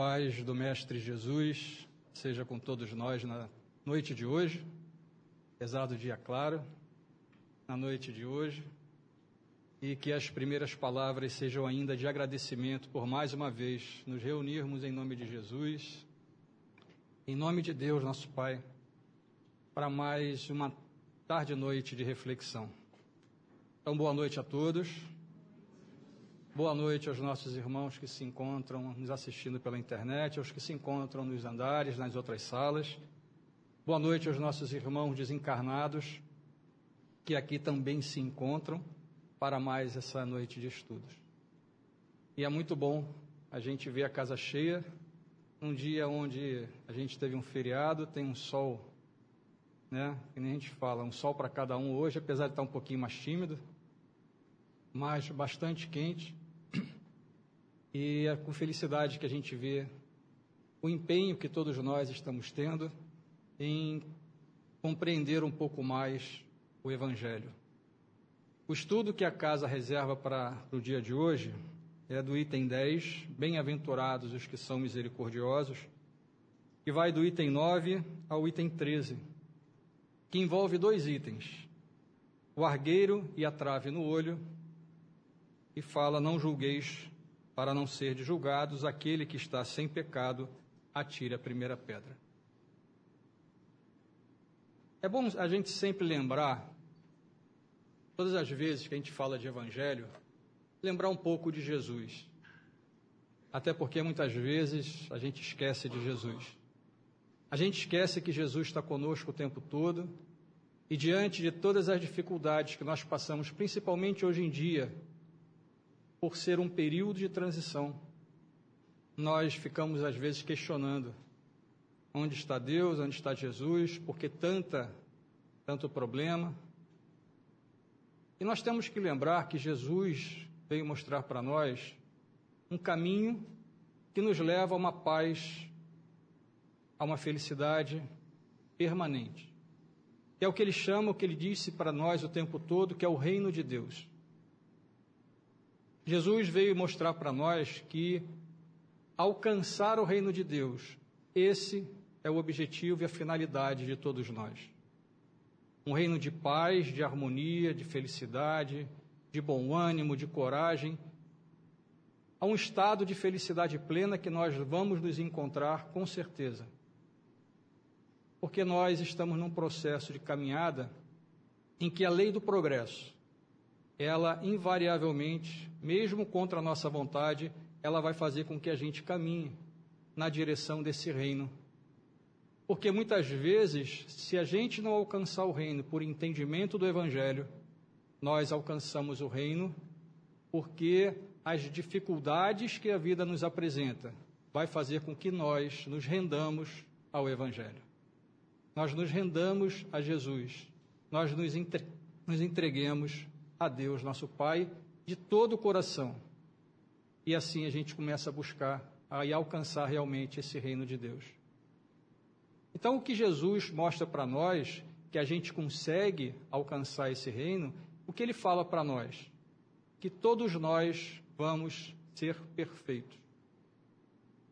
paz do Mestre Jesus seja com todos nós na noite de hoje, apesar do dia claro, na noite de hoje, e que as primeiras palavras sejam ainda de agradecimento por mais uma vez nos reunirmos em nome de Jesus, em nome de Deus, nosso Pai, para mais uma tarde e noite de reflexão. Então, boa noite a todos. Boa noite aos nossos irmãos que se encontram nos assistindo pela internet, aos que se encontram nos andares, nas outras salas. Boa noite aos nossos irmãos desencarnados que aqui também se encontram para mais essa noite de estudos. E é muito bom a gente ver a casa cheia, um dia onde a gente teve um feriado, tem um sol, né? Que nem a gente fala, um sol para cada um hoje, apesar de estar um pouquinho mais tímido, mas bastante quente. E é com felicidade que a gente vê o empenho que todos nós estamos tendo em compreender um pouco mais o Evangelho. O estudo que a casa reserva para o dia de hoje é do item 10, Bem-aventurados os que são misericordiosos, que vai do item 9 ao item 13, que envolve dois itens: o argueiro e a trave no olho, e fala: Não julgueis para não ser julgados, aquele que está sem pecado, atire a primeira pedra. É bom a gente sempre lembrar, todas as vezes que a gente fala de evangelho, lembrar um pouco de Jesus. Até porque muitas vezes a gente esquece de Jesus. A gente esquece que Jesus está conosco o tempo todo e diante de todas as dificuldades que nós passamos, principalmente hoje em dia, por ser um período de transição, nós ficamos às vezes questionando onde está Deus, onde está Jesus, por que tanta, tanto problema. E nós temos que lembrar que Jesus veio mostrar para nós um caminho que nos leva a uma paz, a uma felicidade permanente. é o que ele chama, o que ele disse para nós o tempo todo, que é o reino de Deus. Jesus veio mostrar para nós que alcançar o reino de Deus, esse é o objetivo e a finalidade de todos nós. Um reino de paz, de harmonia, de felicidade, de bom ânimo, de coragem, a um estado de felicidade plena que nós vamos nos encontrar com certeza. Porque nós estamos num processo de caminhada em que a lei do progresso, ela invariavelmente, mesmo contra a nossa vontade, ela vai fazer com que a gente caminhe na direção desse reino. Porque muitas vezes, se a gente não alcançar o reino por entendimento do Evangelho, nós alcançamos o reino porque as dificuldades que a vida nos apresenta vai fazer com que nós nos rendamos ao Evangelho. Nós nos rendamos a Jesus. Nós nos, entre... nos entreguemos a Deus, nosso Pai, de todo o coração. E assim a gente começa a buscar e alcançar realmente esse reino de Deus. Então, o que Jesus mostra para nós, que a gente consegue alcançar esse reino, o que ele fala para nós? Que todos nós vamos ser perfeitos.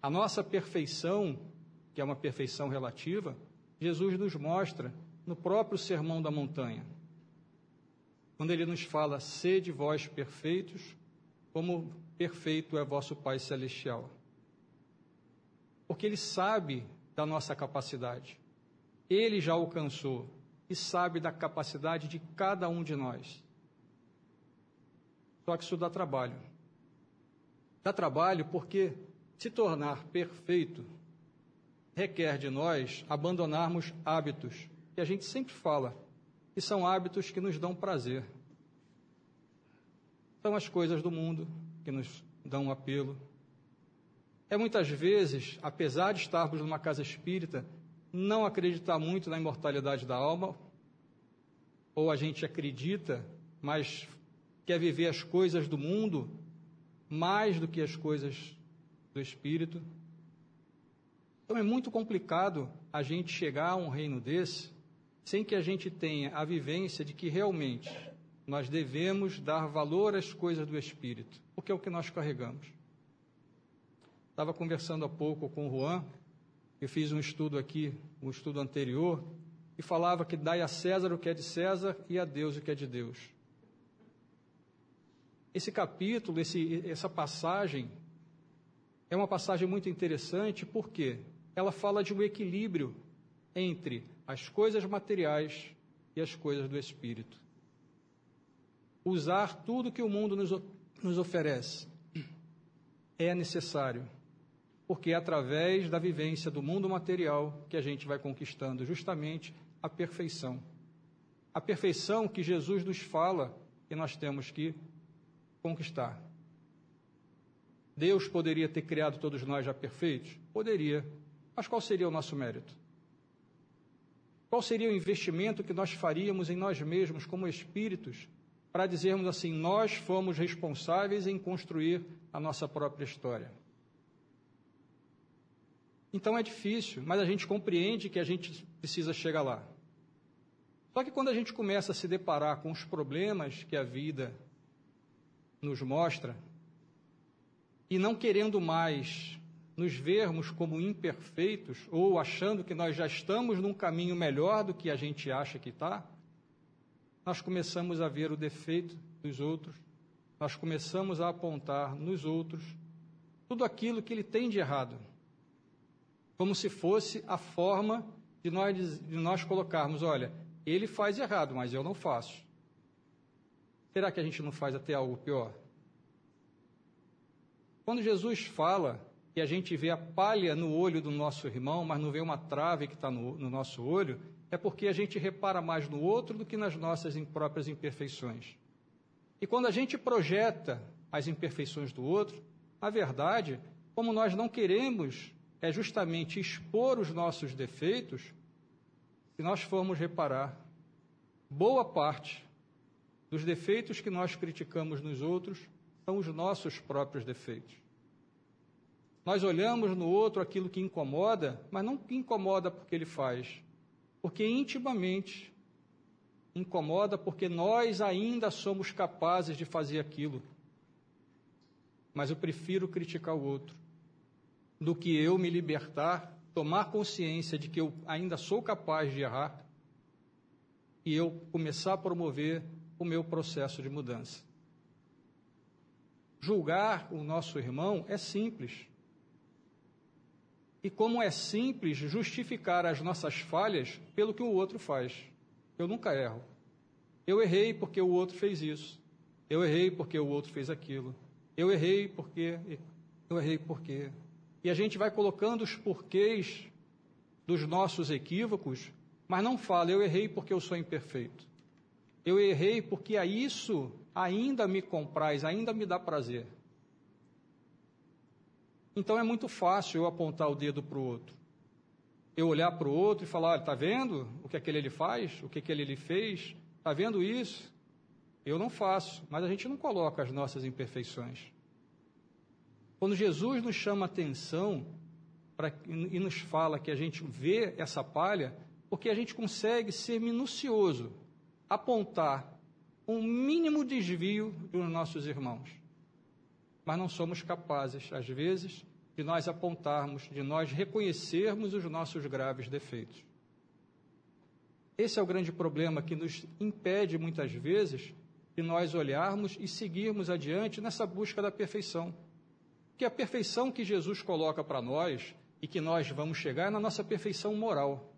A nossa perfeição, que é uma perfeição relativa, Jesus nos mostra no próprio Sermão da Montanha quando ele nos fala: sede vós perfeitos, como perfeito é vosso Pai Celestial. Porque ele sabe da nossa capacidade. Ele já alcançou e sabe da capacidade de cada um de nós. Só que isso dá trabalho. Dá trabalho porque se tornar perfeito requer de nós abandonarmos hábitos que a gente sempre fala e são hábitos que nos dão prazer. São as coisas do mundo que nos dão um apelo. É muitas vezes, apesar de estarmos numa casa espírita, não acreditar muito na imortalidade da alma, ou a gente acredita, mas quer viver as coisas do mundo mais do que as coisas do espírito. Então é muito complicado a gente chegar a um reino desse sem que a gente tenha a vivência de que realmente nós devemos dar valor às coisas do Espírito, porque é o que nós carregamos. Estava conversando há pouco com o Juan, eu fiz um estudo aqui, um estudo anterior, e falava que dai a César o que é de César e a Deus o que é de Deus. Esse capítulo, esse, essa passagem, é uma passagem muito interessante porque ela fala de um equilíbrio entre as coisas materiais e as coisas do espírito. Usar tudo que o mundo nos, nos oferece é necessário, porque é através da vivência do mundo material que a gente vai conquistando justamente a perfeição. A perfeição que Jesus nos fala que nós temos que conquistar. Deus poderia ter criado todos nós já perfeitos? Poderia. Mas qual seria o nosso mérito? Qual seria o investimento que nós faríamos em nós mesmos como espíritos para dizermos assim: nós fomos responsáveis em construir a nossa própria história? Então é difícil, mas a gente compreende que a gente precisa chegar lá. Só que quando a gente começa a se deparar com os problemas que a vida nos mostra, e não querendo mais nos vermos como imperfeitos ou achando que nós já estamos num caminho melhor do que a gente acha que está, nós começamos a ver o defeito dos outros, nós começamos a apontar nos outros tudo aquilo que ele tem de errado, como se fosse a forma de nós, de nós colocarmos: olha, ele faz errado, mas eu não faço. Será que a gente não faz até algo pior? Quando Jesus fala que a gente vê a palha no olho do nosso irmão, mas não vê uma trave que está no, no nosso olho, é porque a gente repara mais no outro do que nas nossas próprias imperfeições. E quando a gente projeta as imperfeições do outro, na verdade, como nós não queremos é justamente expor os nossos defeitos, se nós formos reparar, boa parte dos defeitos que nós criticamos nos outros são os nossos próprios defeitos. Nós olhamos no outro aquilo que incomoda, mas não que incomoda porque ele faz, porque intimamente incomoda porque nós ainda somos capazes de fazer aquilo. Mas eu prefiro criticar o outro do que eu me libertar, tomar consciência de que eu ainda sou capaz de errar e eu começar a promover o meu processo de mudança. Julgar o nosso irmão é simples. E como é simples justificar as nossas falhas pelo que o outro faz. Eu nunca erro. Eu errei porque o outro fez isso. Eu errei porque o outro fez aquilo. Eu errei porque. Eu errei porque. E a gente vai colocando os porquês dos nossos equívocos, mas não fala, eu errei porque eu sou imperfeito. Eu errei porque a isso ainda me compraz, ainda me dá prazer. Então é muito fácil eu apontar o dedo para o outro. Eu olhar para o outro e falar: está vendo o que aquele ele faz? O que aquele ele fez? Está vendo isso? Eu não faço, mas a gente não coloca as nossas imperfeições. Quando Jesus nos chama atenção pra, e nos fala que a gente vê essa palha, porque a gente consegue ser minucioso, apontar um mínimo desvio dos nossos irmãos. Mas não somos capazes, às vezes, de nós apontarmos, de nós reconhecermos os nossos graves defeitos. Esse é o grande problema que nos impede, muitas vezes, de nós olharmos e seguirmos adiante nessa busca da perfeição. Que a perfeição que Jesus coloca para nós e que nós vamos chegar é na nossa perfeição moral.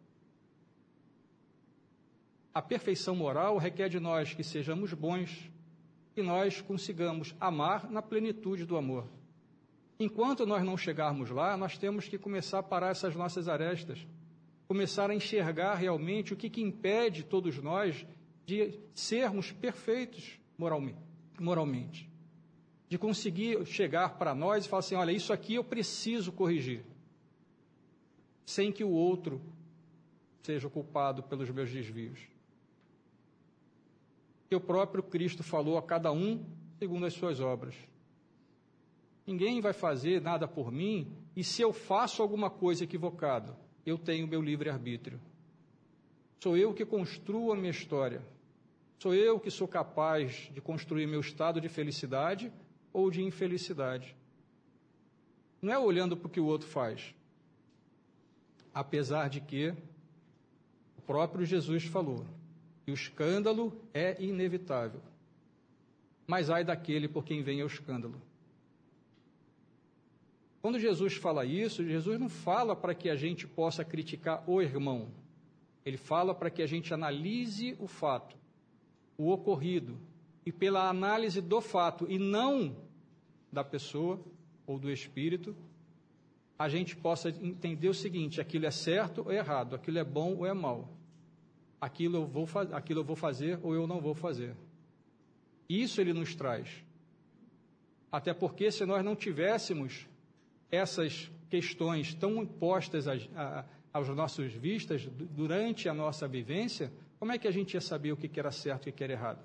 A perfeição moral requer de nós que sejamos bons, que nós consigamos amar na plenitude do amor. Enquanto nós não chegarmos lá, nós temos que começar a parar essas nossas arestas, começar a enxergar realmente o que, que impede todos nós de sermos perfeitos moralmente. De conseguir chegar para nós e falar assim: olha, isso aqui eu preciso corrigir, sem que o outro seja culpado pelos meus desvios que o próprio Cristo falou a cada um segundo as suas obras. Ninguém vai fazer nada por mim, e se eu faço alguma coisa equivocada, eu tenho meu livre-arbítrio. Sou eu que construo a minha história. Sou eu que sou capaz de construir meu estado de felicidade ou de infelicidade. Não é olhando para o que o outro faz. Apesar de que o próprio Jesus falou que o escândalo é inevitável. Mas ai daquele por quem vem o escândalo. Quando Jesus fala isso, Jesus não fala para que a gente possa criticar o irmão. Ele fala para que a gente analise o fato, o ocorrido, e pela análise do fato e não da pessoa ou do espírito, a gente possa entender o seguinte: aquilo é certo ou é errado, aquilo é bom ou é mal, aquilo eu vou, aquilo eu vou fazer ou eu não vou fazer. Isso ele nos traz. Até porque, se nós não tivéssemos essas questões tão impostas a, a, aos nossos vistas durante a nossa vivência, como é que a gente ia saber o que era certo e o que era errado?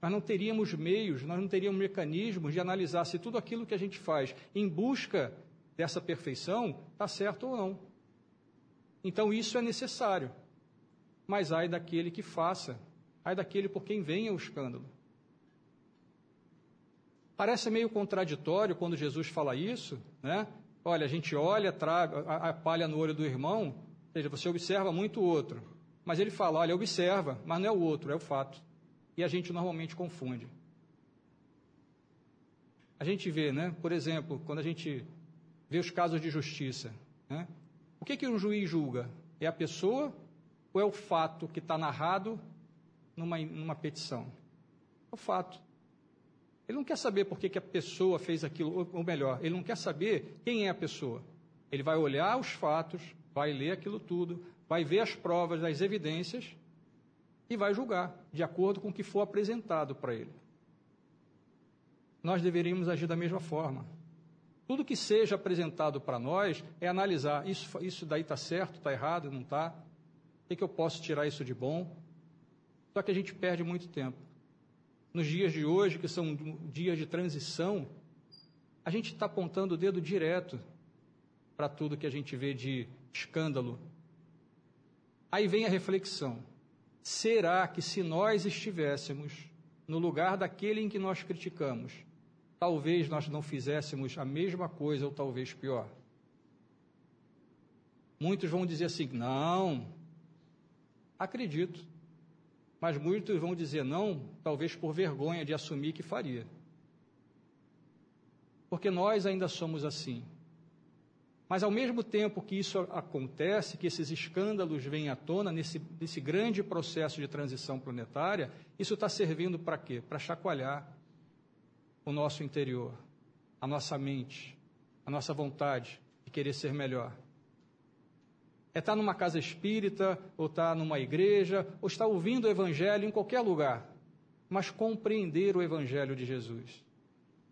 Nós não teríamos meios, nós não teríamos mecanismos de analisar se tudo aquilo que a gente faz em busca dessa perfeição está certo ou não. Então isso é necessário. Mas ai daquele que faça, ai daquele por quem venha o escândalo. Parece meio contraditório quando Jesus fala isso, né? Olha, a gente olha, traga a, palha no olho do irmão, ou seja, você observa muito o outro. Mas ele fala, olha, observa, mas não é o outro, é o fato. E a gente normalmente confunde. A gente vê, né? Por exemplo, quando a gente vê os casos de justiça, né? O que, que um juiz julga? É a pessoa ou é o fato que está narrado numa, numa petição? É o fato. Ele não quer saber por que, a pessoa fez aquilo, ou melhor, ele não quer saber quem é a pessoa. Ele vai olhar os fatos, vai ler aquilo tudo, vai ver as provas, as evidências e vai julgar de acordo com o que for apresentado para ele. Nós deveríamos agir da mesma forma. Tudo que seja apresentado para nós é analisar: isso, isso daí está certo, está errado, não está? O que, que eu posso tirar isso de bom? Só que a gente perde muito tempo nos dias de hoje, que são dias de transição, a gente está apontando o dedo direto para tudo que a gente vê de escândalo. Aí vem a reflexão: será que se nós estivéssemos no lugar daquele em que nós criticamos, talvez nós não fizéssemos a mesma coisa ou talvez pior? Muitos vão dizer assim: não, acredito. Mas muitos vão dizer não, talvez por vergonha de assumir que faria. Porque nós ainda somos assim. Mas ao mesmo tempo que isso acontece, que esses escândalos vêm à tona nesse, nesse grande processo de transição planetária, isso está servindo para quê? Para chacoalhar o nosso interior, a nossa mente, a nossa vontade de querer ser melhor. É estar numa casa espírita, ou estar numa igreja, ou estar ouvindo o Evangelho em qualquer lugar, mas compreender o Evangelho de Jesus.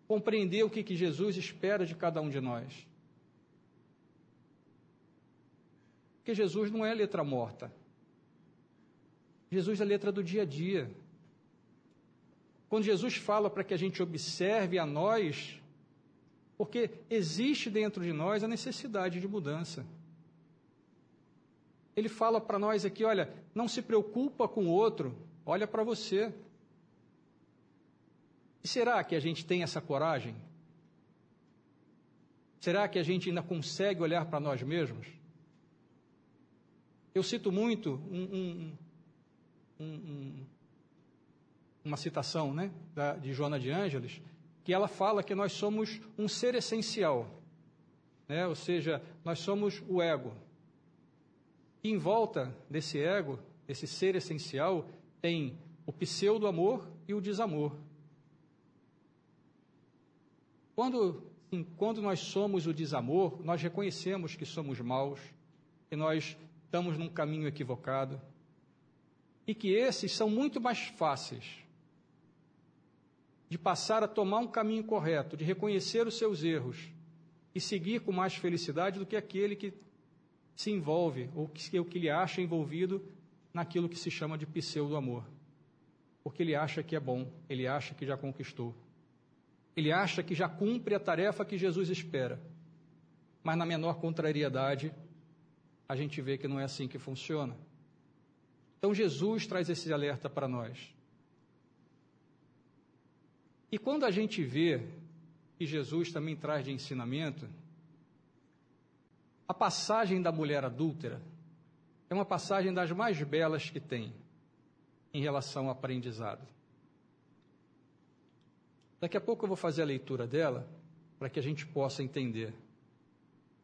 Compreender o que, que Jesus espera de cada um de nós. Porque Jesus não é letra morta. Jesus é letra do dia a dia. Quando Jesus fala para que a gente observe a nós, porque existe dentro de nós a necessidade de mudança. Ele fala para nós aqui: olha, não se preocupa com o outro, olha para você. E será que a gente tem essa coragem? Será que a gente ainda consegue olhar para nós mesmos? Eu cito muito um, um, um, uma citação né, da, de Joana de Ângeles, que ela fala que nós somos um ser essencial, né? ou seja, nós somos o ego. E em volta desse ego, esse ser essencial, tem o pseudo-amor e o desamor. Quando, quando nós somos o desamor, nós reconhecemos que somos maus, que nós estamos num caminho equivocado, e que esses são muito mais fáceis de passar a tomar um caminho correto, de reconhecer os seus erros e seguir com mais felicidade do que aquele que se envolve, ou que, o que ele acha envolvido naquilo que se chama de pseudo-amor. Porque ele acha que é bom, ele acha que já conquistou. Ele acha que já cumpre a tarefa que Jesus espera. Mas na menor contrariedade, a gente vê que não é assim que funciona. Então Jesus traz esse alerta para nós. E quando a gente vê que Jesus também traz de ensinamento, A passagem da mulher adúltera é uma passagem das mais belas que tem em relação ao aprendizado. Daqui a pouco eu vou fazer a leitura dela para que a gente possa entender.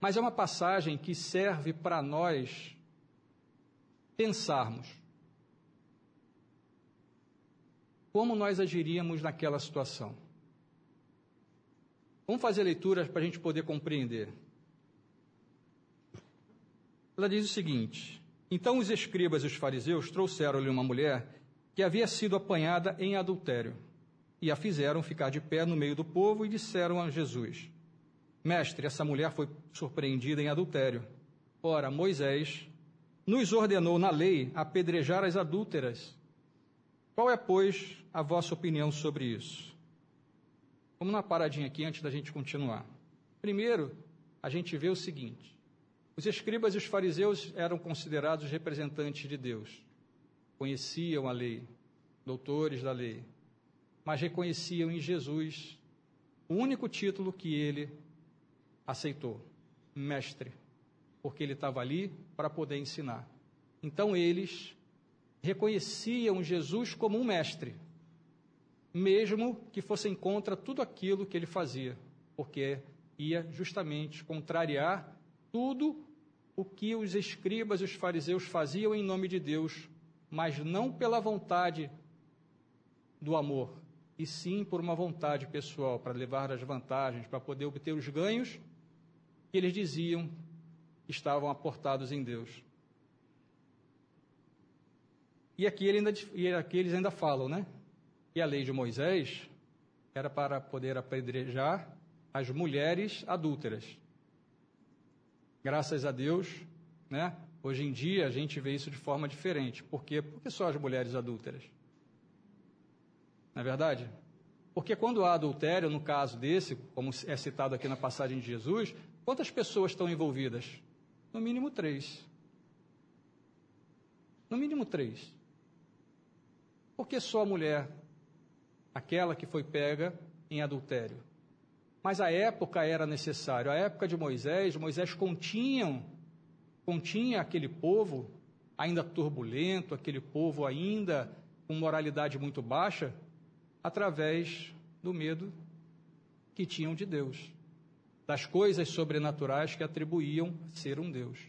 Mas é uma passagem que serve para nós pensarmos como nós agiríamos naquela situação. Vamos fazer a para a gente poder compreender. Ela diz o seguinte: Então os escribas e os fariseus trouxeram-lhe uma mulher que havia sido apanhada em adultério e a fizeram ficar de pé no meio do povo e disseram a Jesus: Mestre, essa mulher foi surpreendida em adultério. Ora, Moisés nos ordenou na lei apedrejar as adúlteras. Qual é, pois, a vossa opinião sobre isso? Vamos uma paradinha aqui antes da gente continuar. Primeiro, a gente vê o seguinte: os escribas e os fariseus eram considerados representantes de Deus, conheciam a lei, doutores da lei, mas reconheciam em Jesus o único título que ele aceitou: mestre, porque ele estava ali para poder ensinar. Então eles reconheciam Jesus como um mestre, mesmo que fossem contra tudo aquilo que ele fazia, porque ia justamente contrariar tudo o que os escribas e os fariseus faziam em nome de Deus, mas não pela vontade do amor, e sim por uma vontade pessoal, para levar as vantagens, para poder obter os ganhos que eles diziam estavam aportados em Deus. E aqui, ele ainda, e aqui eles ainda falam, né? E a lei de Moisés era para poder apedrejar as mulheres adúlteras. Graças a Deus, né? Hoje em dia a gente vê isso de forma diferente. Por quê? Porque só as mulheres adúlteras. Não é verdade? Porque quando há adultério, no caso desse, como é citado aqui na passagem de Jesus, quantas pessoas estão envolvidas? No mínimo três. No mínimo três. Porque só a mulher, aquela que foi pega em adultério. Mas a época era necessário. A época de Moisés, Moisés continha, continha aquele povo ainda turbulento, aquele povo ainda com moralidade muito baixa, através do medo que tinham de Deus, das coisas sobrenaturais que atribuíam ser um Deus.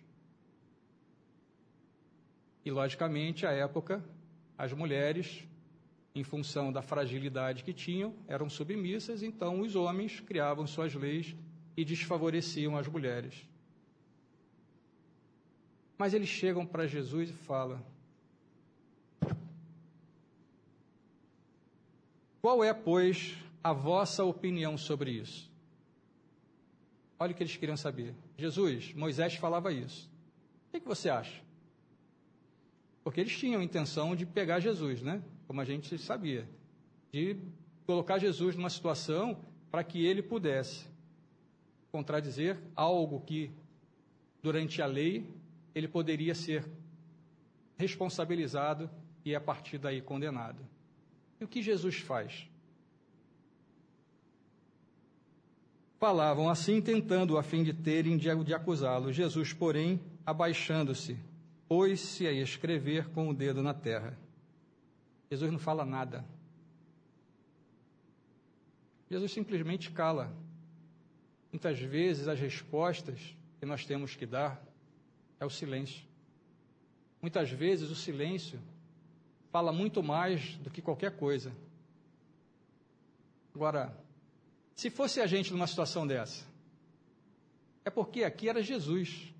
E, logicamente, à época, as mulheres, em função da fragilidade que tinham, eram submissas, então os homens criavam suas leis e desfavoreciam as mulheres. Mas eles chegam para Jesus e falam: Qual é, pois, a vossa opinião sobre isso? Olha o que eles queriam saber. Jesus, Moisés falava isso. O que, você acha? Porque eles tinham a intenção de pegar Jesus, né? Como a gente sabia. De colocar Jesus numa situação para que ele pudesse contradizer algo que, durante a lei, ele poderia ser responsabilizado e, a partir daí, condenado. E o que Jesus faz? Falavam assim, tentando a fim de terem de acusá-lo. Jesus, porém, abaixando-se, pôs-se a escrever com o dedo na terra. Jesus não fala nada. Jesus simplesmente cala. Muitas vezes as respostas que nós temos que dar é o silêncio. Muitas vezes o silêncio fala muito mais do que qualquer coisa. Agora, se fosse a gente numa situação dessa, é porque aqui era Jesus.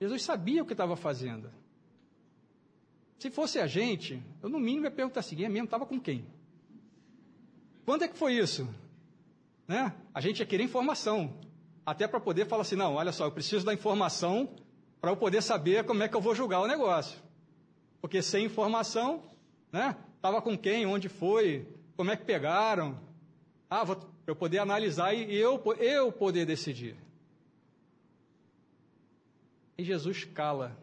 Jesus sabia o que estava fazendo. Se fosse a gente, eu no mínimo ia perguntar assim: é mesmo estava com quem? Quando é que foi isso? Né? A gente ia querer informação, até para poder falar assim: não, olha só, eu preciso da informação para eu poder saber como é que eu vou julgar o negócio. Porque sem informação, né? Estava com quem, onde foi, como é que pegaram. Ah, vou eu poder analisar e eu, eu poder decidir. E Jesus cala.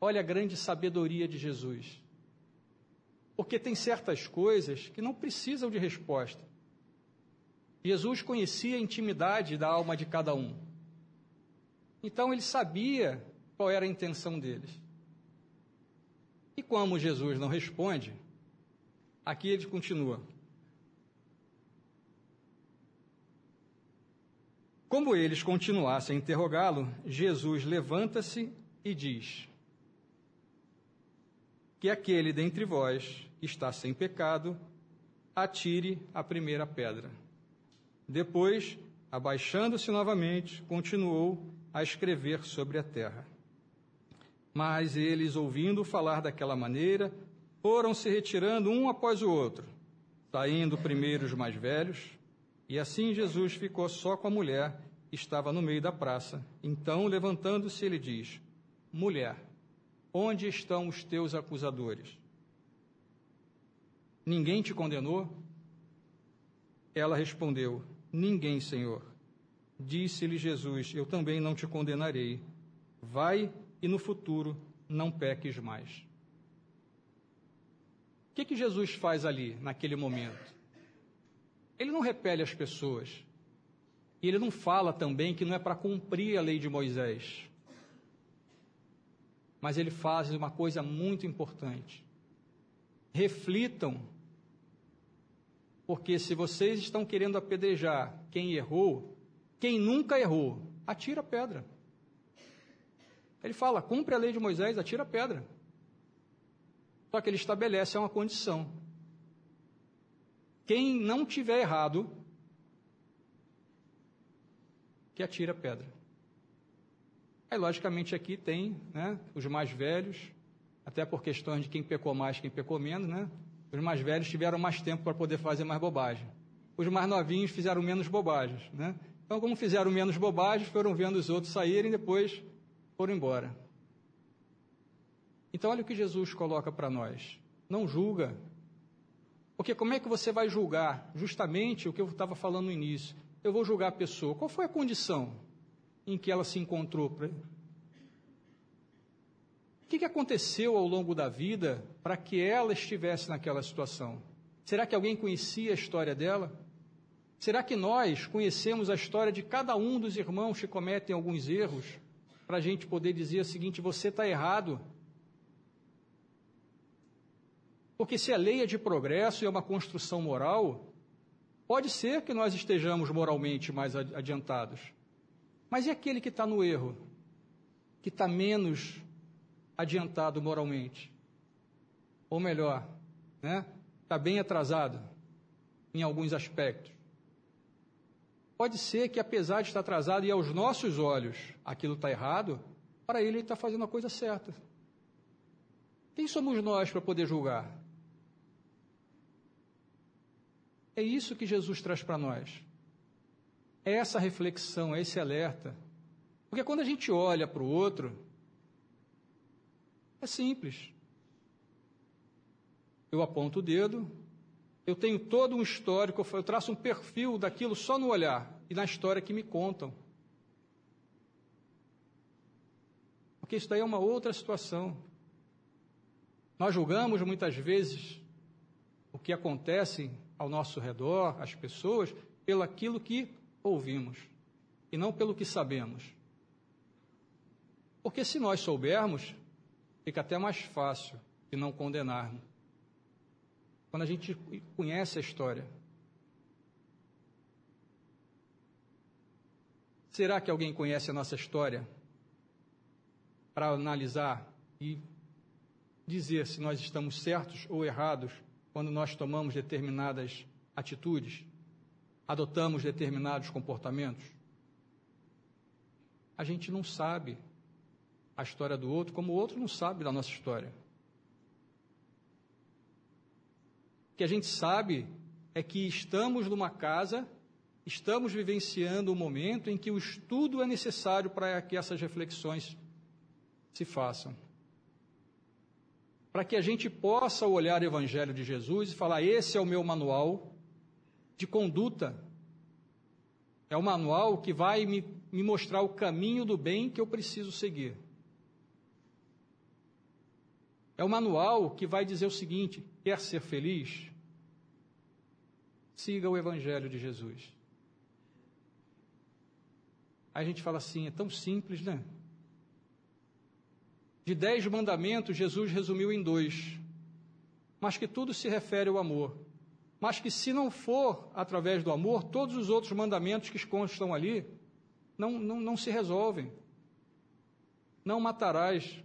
Olha a grande sabedoria de Jesus. Porque tem certas coisas que não precisam de resposta. Jesus conhecia a intimidade da alma de cada um. Então ele sabia qual era a intenção deles. E como Jesus não responde, aqui ele continua. Como eles continuassem a interrogá-lo, Jesus levanta-se e diz: Que aquele dentre vós que está sem pecado, atire a primeira pedra. Depois, abaixando-se novamente, continuou a escrever sobre a terra. Mas eles, ouvindo falar daquela maneira, foram se retirando um após o outro, saindo primeiro os mais velhos, e assim Jesus ficou só com a mulher que estava no meio da praça. Então, levantando-se, ele diz: Mulher, onde estão os teus acusadores? Ninguém te condenou? Ela respondeu: Ninguém, Senhor. Disse-lhe Jesus: Eu também não te condenarei. Vai e no futuro não peques mais. O que, que Jesus faz ali, naquele momento? Ele não repele as pessoas. E ele não fala também que não é para cumprir a lei de Moisés. Mas ele faz uma coisa muito importante. Reflitam, porque se vocês estão querendo apedrejar quem errou, quem nunca errou, atira a pedra. Ele fala: cumpre a lei de Moisés, atira a pedra. Só que ele estabelece uma condição. Quem não tiver errado, que atira a pedra. Aí, logicamente, aqui tem né, os mais velhos, até por questões de quem pecou mais, quem pecou menos, né? Os mais velhos tiveram mais tempo para poder fazer mais bobagem. Os mais novinhos fizeram menos bobagens, né? Então, como fizeram menos bobagens, foram vendo os outros saírem e depois foram embora. Então, olha o que Jesus coloca para nós. Não julga. Porque como é que você vai julgar? Justamente o que eu estava falando no início. Eu vou julgar a pessoa. Qual foi a condição em que ela se encontrou? O que, aconteceu ao longo da vida para que ela estivesse naquela situação? Será que alguém conhecia a história dela? Será que nós conhecemos a história de cada um dos irmãos que cometem alguns erros? para a gente poder dizer o seguinte: você está errado. Porque se a lei é de progresso e é uma construção moral, pode ser que nós estejamos moralmente mais adiantados. Mas e aquele que está no erro? Que está menos adiantado moralmente? Ou melhor, né? Está bem atrasado em alguns aspectos. Pode ser que, apesar de estar atrasado e aos nossos olhos aquilo está errado, para ele ele está fazendo a coisa certa. Quem somos nós para poder julgar? É isso que Jesus traz para nós. Essa reflexão, esse alerta. Porque quando a gente olha para o outro, é simples. Eu aponto o dedo, eu tenho todo um histórico, eu traço um perfil daquilo só no olhar e na história que me contam. Porque isso daí é uma outra situação. Nós julgamos muitas vezes o que acontece ao nosso redor, as pessoas, pelo aquilo que ouvimos e não pelo que sabemos. Porque se nós soubermos, fica até mais fácil de não condenarmos quando a gente conhece a história. Será que alguém conhece a nossa história para analisar e dizer se nós estamos certos ou errados quando nós tomamos determinadas atitudes, adotamos determinados comportamentos? A gente não sabe a história do outro como o outro não sabe da nossa história. que a gente sabe é que estamos numa casa, estamos vivenciando um momento em que o estudo é necessário para que essas reflexões se façam. Para que a gente possa olhar o Evangelho de Jesus e falar: esse é o meu manual de conduta. É o manual que vai me, me mostrar o caminho do bem que eu preciso seguir. É o manual que vai dizer o seguinte: quer ser feliz? Siga o Evangelho de Jesus. Aí a gente fala assim, é tão simples, né? De dez mandamentos, Jesus resumiu em dois, mas que tudo se refere ao amor. Mas que se não for através do amor, todos os outros mandamentos que constam ali não, não, não se resolvem. Não matarás.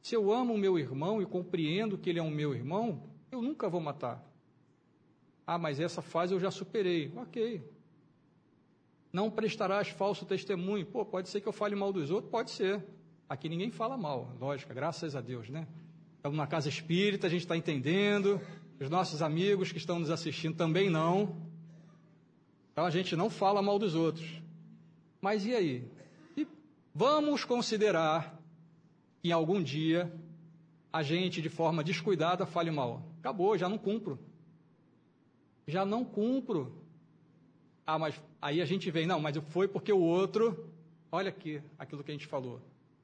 Se eu amo o meu irmão e compreendo que ele é um meu irmão, eu nunca vou matar. Ah, mas essa fase eu já superei. Ok. Não prestarás falso testemunho. Pô, pode ser que eu fale mal dos outros? Pode ser. Aqui ninguém fala mal, lógico, graças a Deus, né? Estamos na casa espírita, a gente está entendendo. Os nossos amigos que estão nos assistindo também não. Então a gente não fala mal dos outros. Mas e aí? E vamos considerar que em algum dia a gente, de forma descuidada, fale mal. Acabou, já não cumpro. Já não cumpro. Ah, mas aí a gente vem, não, mas foi porque o outro. Olha aqui aquilo que a gente falou.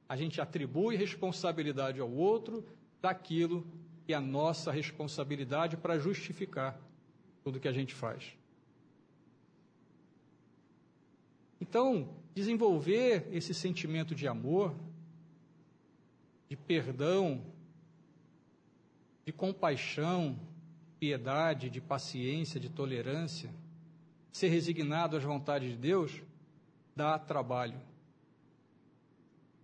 A gente atribui responsabilidade ao outro daquilo é a nossa responsabilidade para justificar tudo que a gente faz. Então, desenvolver esse sentimento de amor, de perdão, de compaixão, piedade, de paciência, de tolerância, ser resignado às vontades de Deus, dá trabalho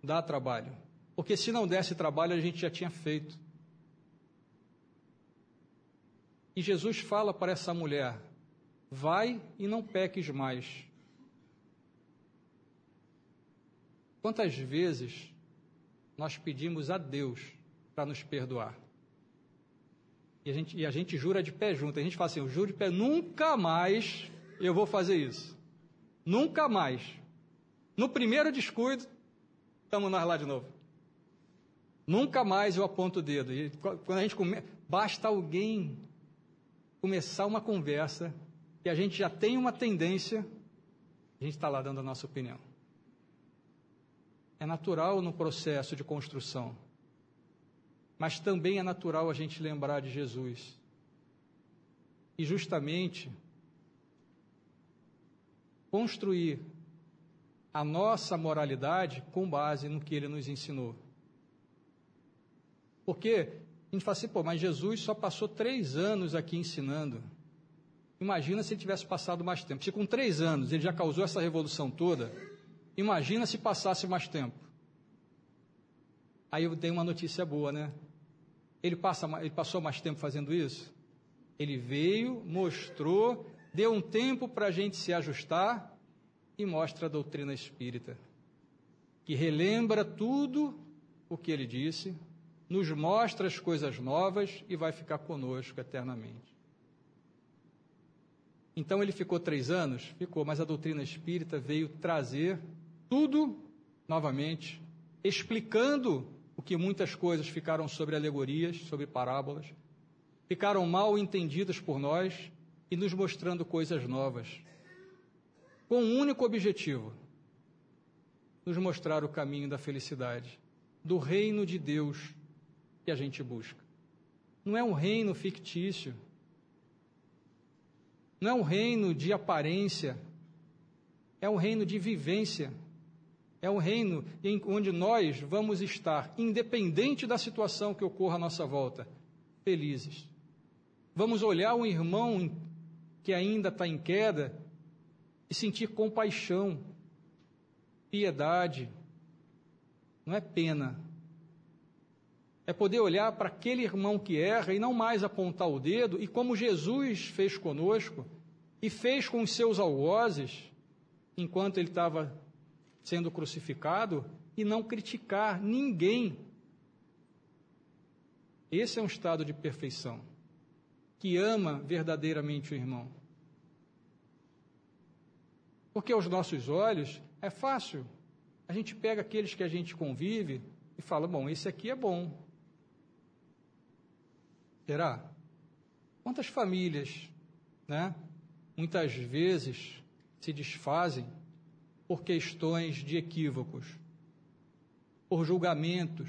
dá trabalho. Porque se não desse trabalho, a gente já tinha feito. E Jesus fala para essa mulher: vai e não peques mais. Quantas vezes nós pedimos a Deus para nos perdoar? E a, gente, e a gente jura de pé junto. A gente fala assim: eu juro de pé, nunca mais eu vou fazer isso. Nunca mais. No primeiro descuido, Estamos nós lá de novo. Nunca mais eu aponto o dedo. E quando a gente come... basta alguém começar uma conversa e a gente já tem uma tendência, a gente está lá dando a nossa opinião. É natural no processo de construção, mas também é natural a gente lembrar de Jesus. E justamente construir a nossa moralidade com base no que ele nos ensinou. Porque a gente fala assim, pô, mas Jesus só passou três anos aqui ensinando. Imagina se ele tivesse passado mais tempo. Se com três anos ele já causou essa revolução toda, imagina se passasse mais tempo. Aí eu tenho uma notícia boa, né? Ele, passa, ele passou mais tempo fazendo isso? Ele veio, mostrou, deu um tempo para a gente se ajustar, e mostra a doutrina espírita, que relembra tudo o que ele disse, nos mostra as coisas novas e vai ficar conosco eternamente. Então ele ficou três anos? Ficou, mas a doutrina espírita veio trazer tudo novamente, explicando o que muitas coisas ficaram sobre alegorias, sobre parábolas, ficaram mal entendidas por nós e nos mostrando coisas novas com um único objetivo: nos mostrar o caminho da felicidade, do reino de Deus que a gente busca. Não é um reino fictício, não é um reino de aparência, é um reino de vivência. É um reino em onde nós vamos estar, independente da situação que ocorra à nossa volta, felizes. Vamos olhar um irmão que ainda está em queda e sentir compaixão, piedade, não é pena. É poder olhar para aquele irmão que erra e não mais apontar o dedo, e como Jesus fez conosco, e fez com os seus algozes, enquanto ele estava sendo crucificado, e não criticar ninguém. Esse é um estado de perfeição, que ama verdadeiramente o irmão. Porque aos nossos olhos é fácil. A gente pega aqueles que a gente convive e fala: bom, esse aqui é bom. Será? Quantas famílias, né, muitas vezes se desfazem por questões de equívocos, por julgamentos,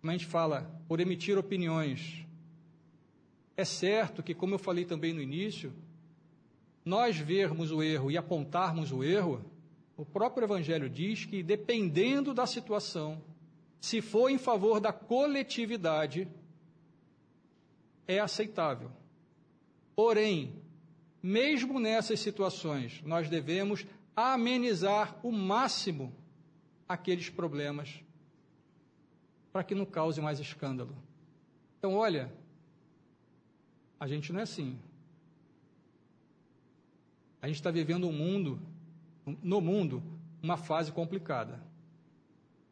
como a gente fala, por emitir opiniões. É certo que, como eu falei também no início, nós vermos o erro e apontarmos o erro, o próprio Evangelho diz que, dependendo da situação, se for em favor da coletividade, é aceitável. Porém, mesmo nessas situações, nós devemos amenizar o máximo aqueles problemas para que não cause mais escândalo. Então, olha, a gente não é assim. A gente está vivendo um mundo, no mundo, uma fase complicada.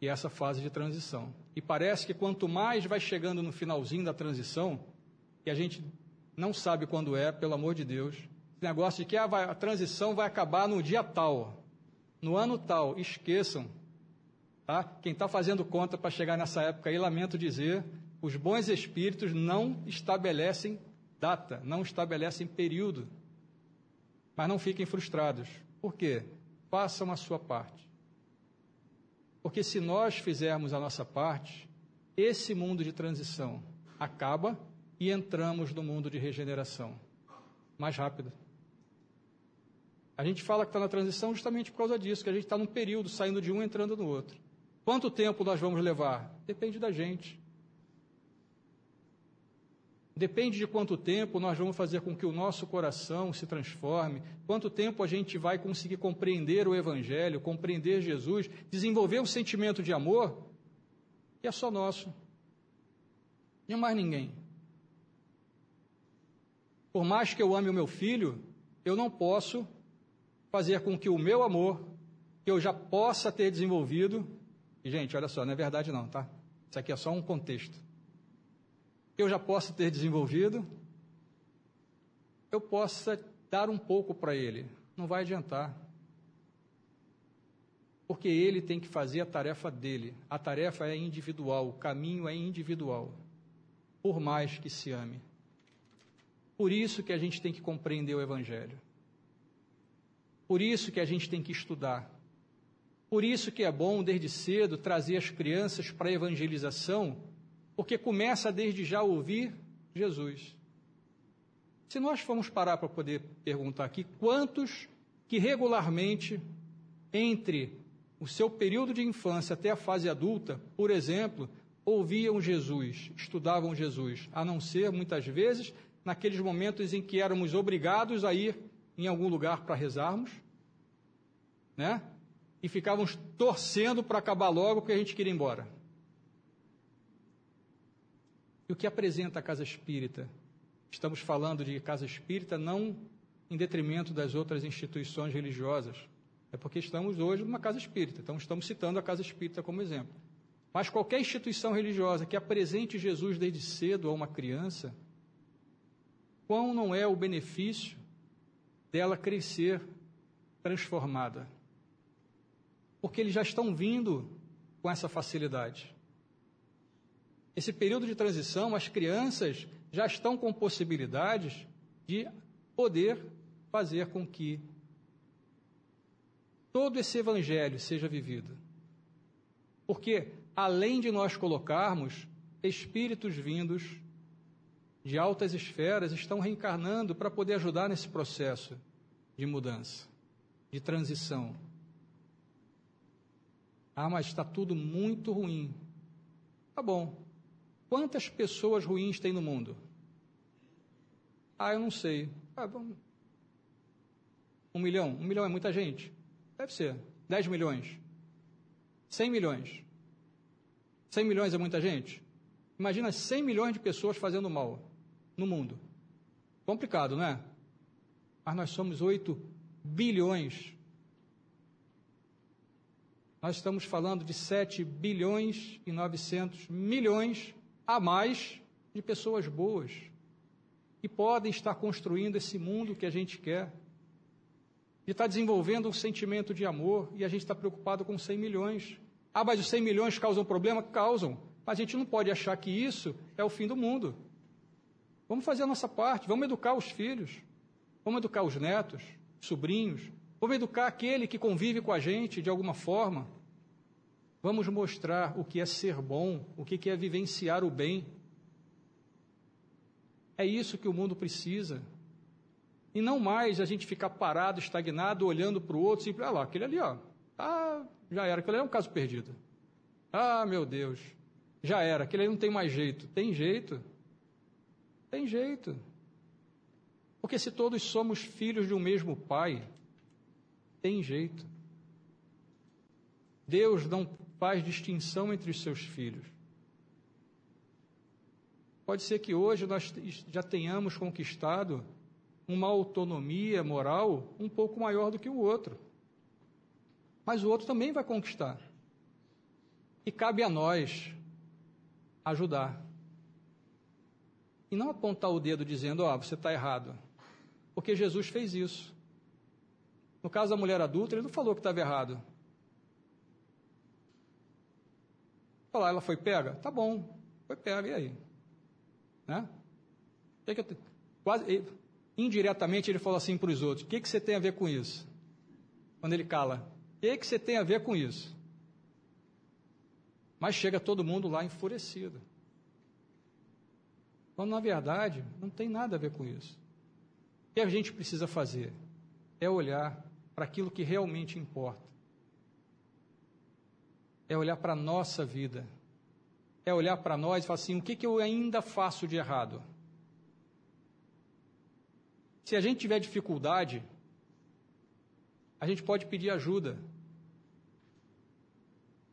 E essa fase de transição. E parece que quanto mais vai chegando no finalzinho da transição, e a gente não sabe quando é, pelo amor de Deus, esse negócio de que ah, a transição vai acabar no dia tal, no ano tal, esqueçam. Tá? Quem está fazendo conta para chegar nessa época aí, lamento dizer, os bons espíritos não estabelecem data, não estabelecem período. Mas não fiquem frustrados. Por quê? Façam a sua parte. Porque se nós fizermos a nossa parte, esse mundo de transição acaba e entramos no mundo de regeneração mais rápido. A gente fala que está na transição justamente por causa disso, que a gente está num período saindo de um entrando no outro. Quanto tempo nós vamos levar? Depende da gente. Depende de quanto tempo nós vamos fazer com que o nosso coração se transforme, quanto tempo a gente vai conseguir compreender o Evangelho, compreender Jesus, desenvolver um sentimento de amor, e é só nosso. E mais ninguém. Por mais que eu ame o meu filho, eu não posso fazer com que o meu amor, que eu já possa ter desenvolvido, e gente, olha só, não é verdade não, tá? Isso aqui é só um contexto. Eu já possa ter desenvolvido, eu possa dar um pouco para ele, não vai adiantar. Porque ele tem que fazer a tarefa dele. A tarefa é individual, o caminho é individual. Por mais que se ame. Por isso que a gente tem que compreender o Evangelho. Por isso que a gente tem que estudar. Por isso que é bom, desde cedo, trazer as crianças para a evangelização, porque começa desde já a ouvir Jesus. Se nós formos parar para poder perguntar aqui, quantos que regularmente, entre o seu período de infância até a fase adulta, por exemplo, ouviam Jesus, estudavam Jesus, a não ser, muitas vezes, naqueles momentos em que éramos obrigados a ir em algum lugar para rezarmos, né? E ficávamos torcendo para acabar logo porque a gente queria ir embora. O que apresenta a casa espírita? Estamos falando de casa espírita não em detrimento das outras instituições religiosas. É porque estamos hoje numa casa espírita, então estamos citando a casa espírita como exemplo. Mas qualquer instituição religiosa que apresente Jesus desde cedo a uma criança, quão não é o benefício dela crescer transformada. Porque eles já estão vindo com essa facilidade. Esse período de transição, as crianças já estão com possibilidades de poder fazer com que todo esse evangelho seja vivido. Porque, além de nós colocarmos espíritos vindos de altas esferas estão reencarnando para poder ajudar nesse processo de mudança, de transição. Ah, mas está tudo muito ruim. Tá bom. Quantas pessoas ruins tem no mundo? Ah, eu não sei. Ah. Um milhão? Um milhão é muita gente? Deve ser. Dez milhões? Cem milhões? Cem milhões é muita gente? Imagina cem milhões de pessoas fazendo mal no mundo. Complicado, não é? Mas nós somos 8 bilhões. Nós estamos falando de 7 bilhões e 900 milhões a mais de pessoas boas que podem estar construindo esse mundo que a gente quer. E está desenvolvendo um sentimento de amor e a gente está preocupado com 100 milhões. Ah, mas os 100 milhões causam problema? Causam. Mas a gente não pode achar que isso é o fim do mundo. Vamos fazer a nossa parte, vamos educar os filhos, vamos educar os netos, sobrinhos, vamos educar aquele que convive com a gente de alguma forma. Vamos mostrar o que é ser bom, o que é vivenciar o bem. É isso que o mundo precisa. E não mais a gente ficar parado, estagnado, olhando para o outro, sempre, ah lá, aquele ali, ó, ah, já era, aquele ali é um caso perdido. Ah, meu Deus, já era, aquele ali não tem mais jeito. Tem jeito. Tem jeito. Porque se todos somos filhos de um mesmo pai, tem jeito. Deus não faz distinção entre os seus filhos. Pode ser que hoje nós já tenhamos conquistado uma autonomia moral um pouco maior do que o outro. Mas o outro também vai conquistar. E cabe a nós ajudar. E não apontar o dedo dizendo, ó, oh, você está errado. Porque Jesus fez isso. No caso da mulher adulta, ele não falou que estava errado. Falar, ela foi pega? Tá bom, foi pega, e aí? Né? Que que Quase, indiretamente ele falou assim para os outros: o que, que você tem a ver com isso? Quando ele cala, o que, que você tem a ver com isso? Mas chega todo mundo lá enfurecido. Quando na verdade não tem nada a ver com isso. O que a gente precisa fazer é olhar para aquilo que realmente importa. É olhar para a nossa vida. É olhar para nós e falar assim: o que, que eu ainda faço de errado? Se a gente tiver dificuldade, a gente pode pedir ajuda.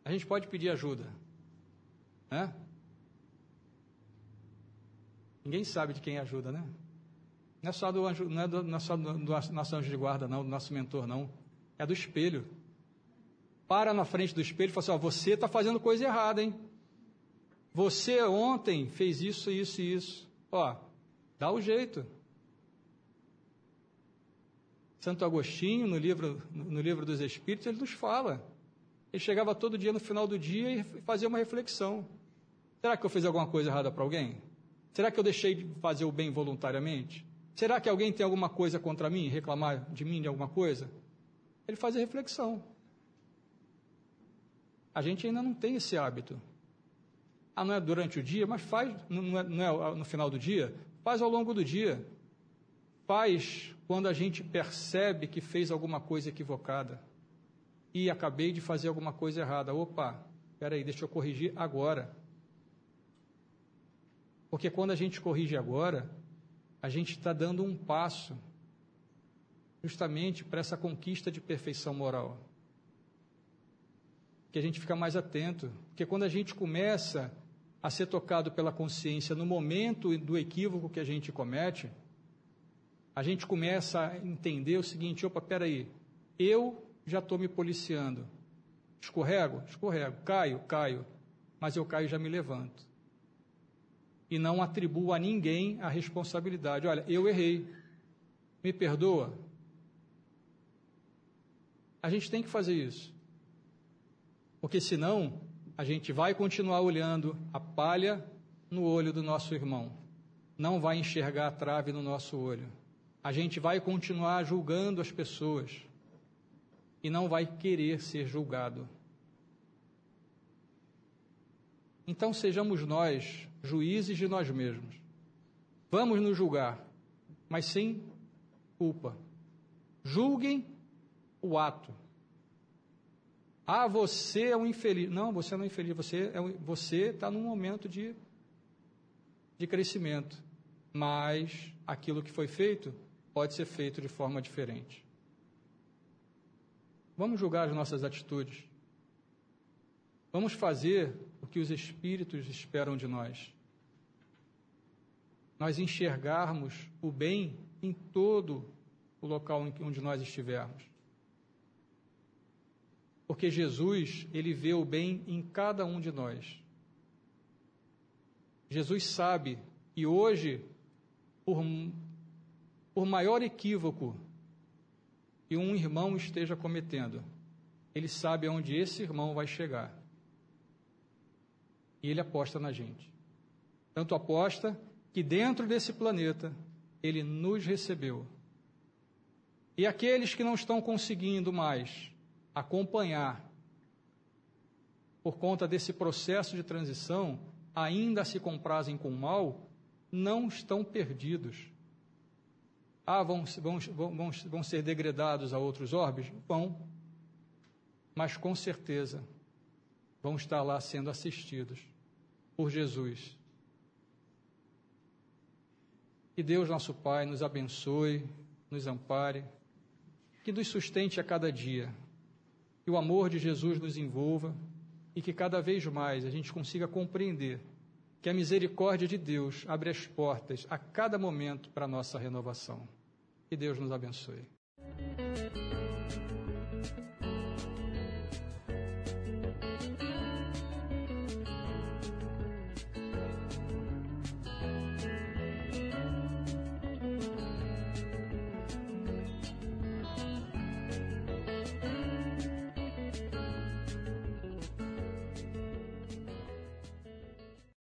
A gente pode pedir ajuda. Né? Ninguém sabe de quem ajuda, né? Não é só do anjo, não é, do, não é só do, do nosso anjo de guarda, não, do nosso mentor, não. É do espelho. Para na frente do espelho e fala assim: ó, você está fazendo coisa errada, hein? Você ontem fez isso, isso e isso. Ó, dá o jeito. Santo Agostinho, no livro, no livro dos Espíritos, ele nos fala. Ele chegava todo dia no final do dia e fazia uma reflexão. Será que eu fiz alguma coisa errada para alguém? Será que eu deixei de fazer o bem voluntariamente? Será que alguém tem alguma coisa contra mim, reclamar de mim de alguma coisa? Ele faz a reflexão. A gente ainda não tem esse hábito. Ah, não é durante o dia, mas faz, não é, não é no final do dia, faz ao longo do dia. Faz quando a gente percebe que fez alguma coisa equivocada e acabei de fazer alguma coisa errada. Opa, espera aí, deixa eu corrigir agora. Porque quando a gente corrige agora, a gente está dando um passo justamente para essa conquista de perfeição moral. Que a gente fica mais atento. Porque quando a gente começa a ser tocado pela consciência no momento do equívoco que a gente comete, a gente começa a entender o seguinte: opa, peraí, eu já estou me policiando. Escorrego? Escorrego. Caio? Caio. Mas eu caio e já me levanto e não atribuo a ninguém a responsabilidade. Olha, eu errei, me perdoa. A gente tem que fazer isso, porque senão a gente vai continuar olhando a palha no olho do nosso irmão, não vai enxergar a trave no nosso olho. A gente vai continuar julgando as pessoas e não vai querer ser julgado. Então sejamos nós juízes de nós mesmos. Vamos nos julgar, mas sem culpa. Julguem o ato. Ah, você é um infeliz. Não, você não é infeliz. Você é um, você está num momento de de crescimento, mas aquilo que foi feito pode ser feito de forma diferente. Vamos julgar as nossas atitudes. Vamos fazer o que os Espíritos esperam de nós. Nós enxergarmos o bem em todo o local onde nós estivermos. Porque Jesus, ele vê o bem em cada um de nós. Jesus sabe que hoje, por, por maior equívoco que um irmão esteja cometendo, ele sabe aonde esse irmão vai chegar e ele aposta na gente. Tanto aposta que dentro desse planeta ele nos recebeu. E aqueles que não estão conseguindo mais acompanhar por conta desse processo de transição, ainda se comprazem com o mal, não estão perdidos. Ah, vão, vão, vão, vão ser degradados a outros orbes? Vão, mas com certeza vão estar lá sendo assistidos por Jesus. Que Deus, nosso Pai, nos abençoe, nos ampare, que nos sustente a cada dia, que o amor de Jesus nos envolva e que cada vez mais a gente consiga compreender que a misericórdia de Deus abre as portas a cada momento para a nossa renovação. Que Deus nos abençoe.